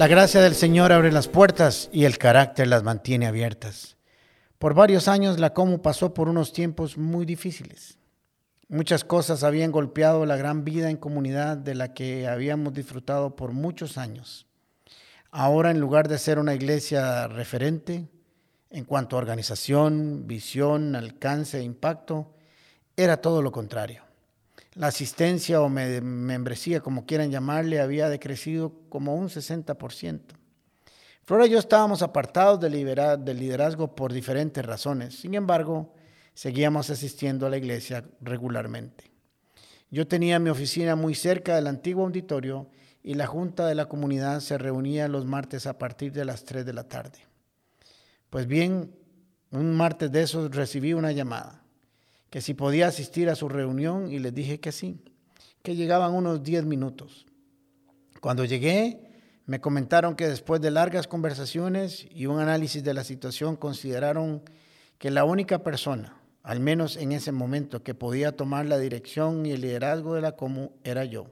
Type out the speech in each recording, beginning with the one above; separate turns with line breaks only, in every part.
La gracia del Señor abre las puertas y el carácter las mantiene abiertas. Por varios años la Comu pasó por unos tiempos muy difíciles. Muchas cosas habían golpeado la gran vida en comunidad de la que habíamos disfrutado por muchos años. Ahora, en lugar de ser una iglesia referente en cuanto a organización, visión, alcance e impacto, era todo lo contrario. La asistencia o membresía, como quieran llamarle, había decrecido como un 60%. Flora y yo estábamos apartados del liderazgo por diferentes razones. Sin embargo, seguíamos asistiendo a la iglesia regularmente. Yo tenía mi oficina muy cerca del antiguo auditorio y la junta de la comunidad se reunía los martes a partir de las 3 de la tarde. Pues bien, un martes de esos recibí una llamada que si podía asistir a su reunión y les dije que sí, que llegaban unos 10 minutos. Cuando llegué, me comentaron que después de largas conversaciones y un análisis de la situación consideraron que la única persona, al menos en ese momento, que podía tomar la dirección y el liderazgo de la Comu era yo.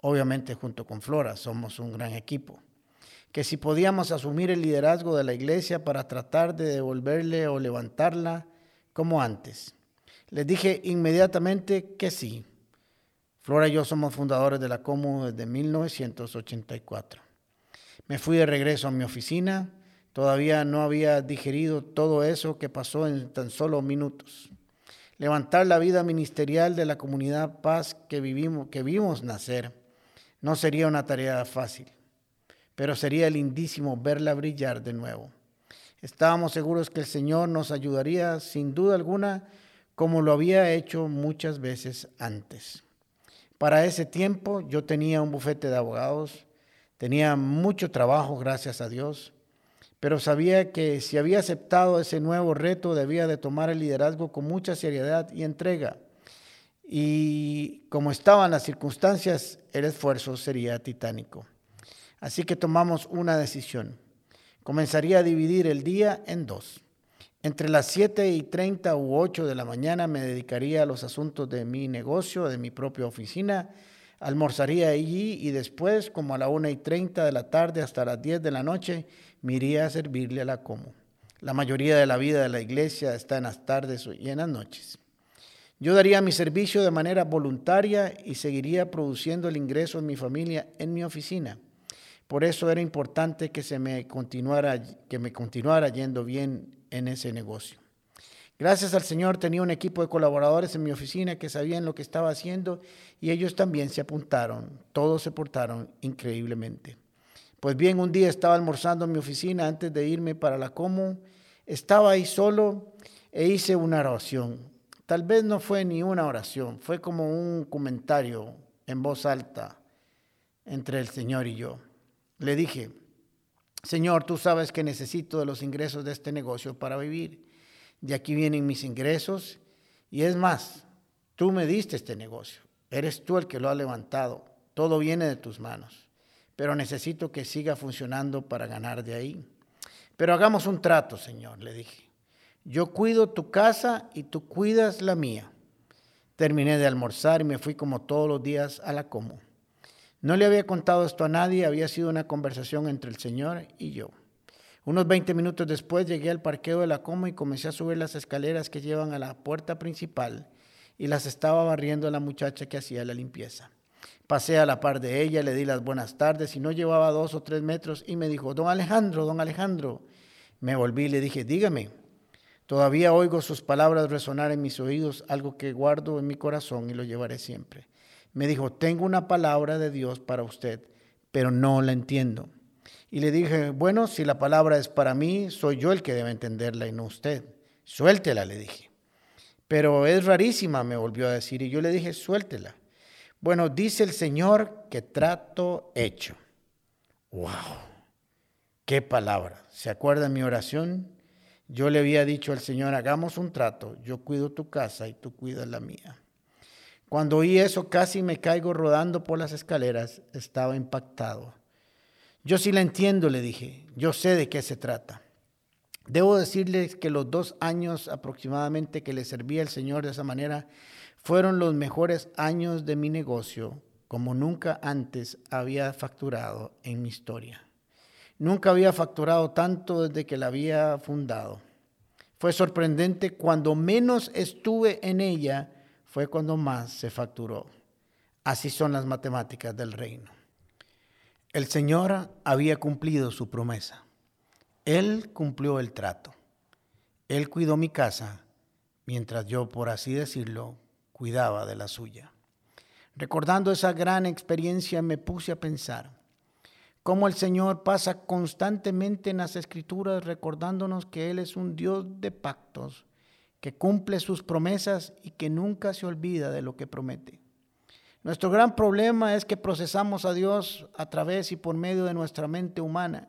Obviamente junto con Flora, somos un gran equipo. Que si podíamos asumir el liderazgo de la iglesia para tratar de devolverle o levantarla como antes. Les dije inmediatamente que sí. Flora y yo somos fundadores de la Comu desde 1984. Me fui de regreso a mi oficina. Todavía no había digerido todo eso que pasó en tan solo minutos. Levantar la vida ministerial de la comunidad paz que, vivimos, que vimos nacer no sería una tarea fácil, pero sería lindísimo verla brillar de nuevo. Estábamos seguros que el Señor nos ayudaría sin duda alguna como lo había hecho muchas veces antes. Para ese tiempo yo tenía un bufete de abogados, tenía mucho trabajo, gracias a Dios, pero sabía que si había aceptado ese nuevo reto debía de tomar el liderazgo con mucha seriedad y entrega. Y como estaban las circunstancias, el esfuerzo sería titánico. Así que tomamos una decisión. Comenzaría a dividir el día en dos. Entre las 7 y 30 u 8 de la mañana me dedicaría a los asuntos de mi negocio, de mi propia oficina. Almorzaría allí y después, como a la 1 y 30 de la tarde hasta las 10 de la noche, me iría a servirle a la como. La mayoría de la vida de la iglesia está en las tardes y en las noches. Yo daría mi servicio de manera voluntaria y seguiría produciendo el ingreso de mi familia en mi oficina. Por eso era importante que, se me, continuara, que me continuara yendo bien en ese negocio. Gracias al Señor tenía un equipo de colaboradores en mi oficina que sabían lo que estaba haciendo y ellos también se apuntaron. Todos se portaron increíblemente. Pues bien, un día estaba almorzando en mi oficina antes de irme para la Como. Estaba ahí solo e hice una oración. Tal vez no fue ni una oración, fue como un comentario en voz alta entre el Señor y yo. Le dije, Señor, tú sabes que necesito de los ingresos de este negocio para vivir. De aquí vienen mis ingresos. Y es más, tú me diste este negocio. Eres tú el que lo ha levantado. Todo viene de tus manos. Pero necesito que siga funcionando para ganar de ahí. Pero hagamos un trato, Señor, le dije. Yo cuido tu casa y tú cuidas la mía. Terminé de almorzar y me fui como todos los días a la como. No le había contado esto a nadie, había sido una conversación entre el Señor y yo. Unos 20 minutos después llegué al parqueo de la Coma y comencé a subir las escaleras que llevan a la puerta principal y las estaba barriendo la muchacha que hacía la limpieza. Pasé a la par de ella, le di las buenas tardes y no llevaba dos o tres metros y me dijo, don Alejandro, don Alejandro. Me volví y le dije, dígame. Todavía oigo sus palabras resonar en mis oídos, algo que guardo en mi corazón y lo llevaré siempre me dijo, tengo una palabra de Dios para usted, pero no la entiendo. Y le dije, bueno, si la palabra es para mí, soy yo el que debe entenderla y no usted. Suéltela, le dije. Pero es rarísima, me volvió a decir, y yo le dije, suéltela. Bueno, dice el Señor que trato hecho. ¡Wow! ¡Qué palabra! ¿Se acuerda mi oración? Yo le había dicho al Señor, hagamos un trato, yo cuido tu casa y tú cuidas la mía. Cuando oí eso casi me caigo rodando por las escaleras, estaba impactado. Yo sí la entiendo, le dije, yo sé de qué se trata. Debo decirles que los dos años aproximadamente que le serví al Señor de esa manera fueron los mejores años de mi negocio, como nunca antes había facturado en mi historia. Nunca había facturado tanto desde que la había fundado. Fue sorprendente, cuando menos estuve en ella, fue cuando más se facturó. Así son las matemáticas del reino. El Señor había cumplido su promesa. Él cumplió el trato. Él cuidó mi casa mientras yo, por así decirlo, cuidaba de la suya. Recordando esa gran experiencia me puse a pensar cómo el Señor pasa constantemente en las escrituras recordándonos que Él es un Dios de pactos, que cumple sus promesas y que nunca se olvida de lo que promete. Nuestro gran problema es que procesamos a Dios a través y por medio de nuestra mente humana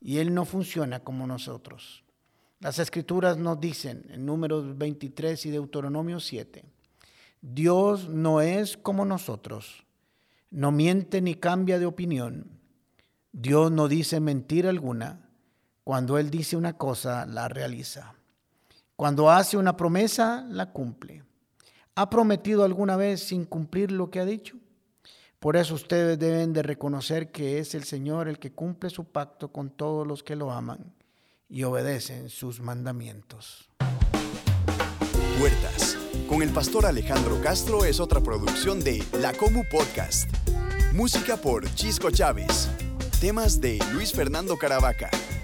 y Él no funciona como nosotros. Las escrituras nos dicen en números 23 y Deuteronomio 7, Dios no es como nosotros, no miente ni cambia de opinión. Dios no dice mentira alguna. Cuando Él dice una cosa, la realiza. Cuando hace una promesa, la cumple. ¿Ha prometido alguna vez sin cumplir lo que ha dicho? Por eso ustedes deben de reconocer que es el Señor el que cumple su pacto con todos los que lo aman y obedecen sus mandamientos.
Puertas con el pastor Alejandro Castro es otra producción de La Comu Podcast. Música por Chisco Chávez. Temas de Luis Fernando Caravaca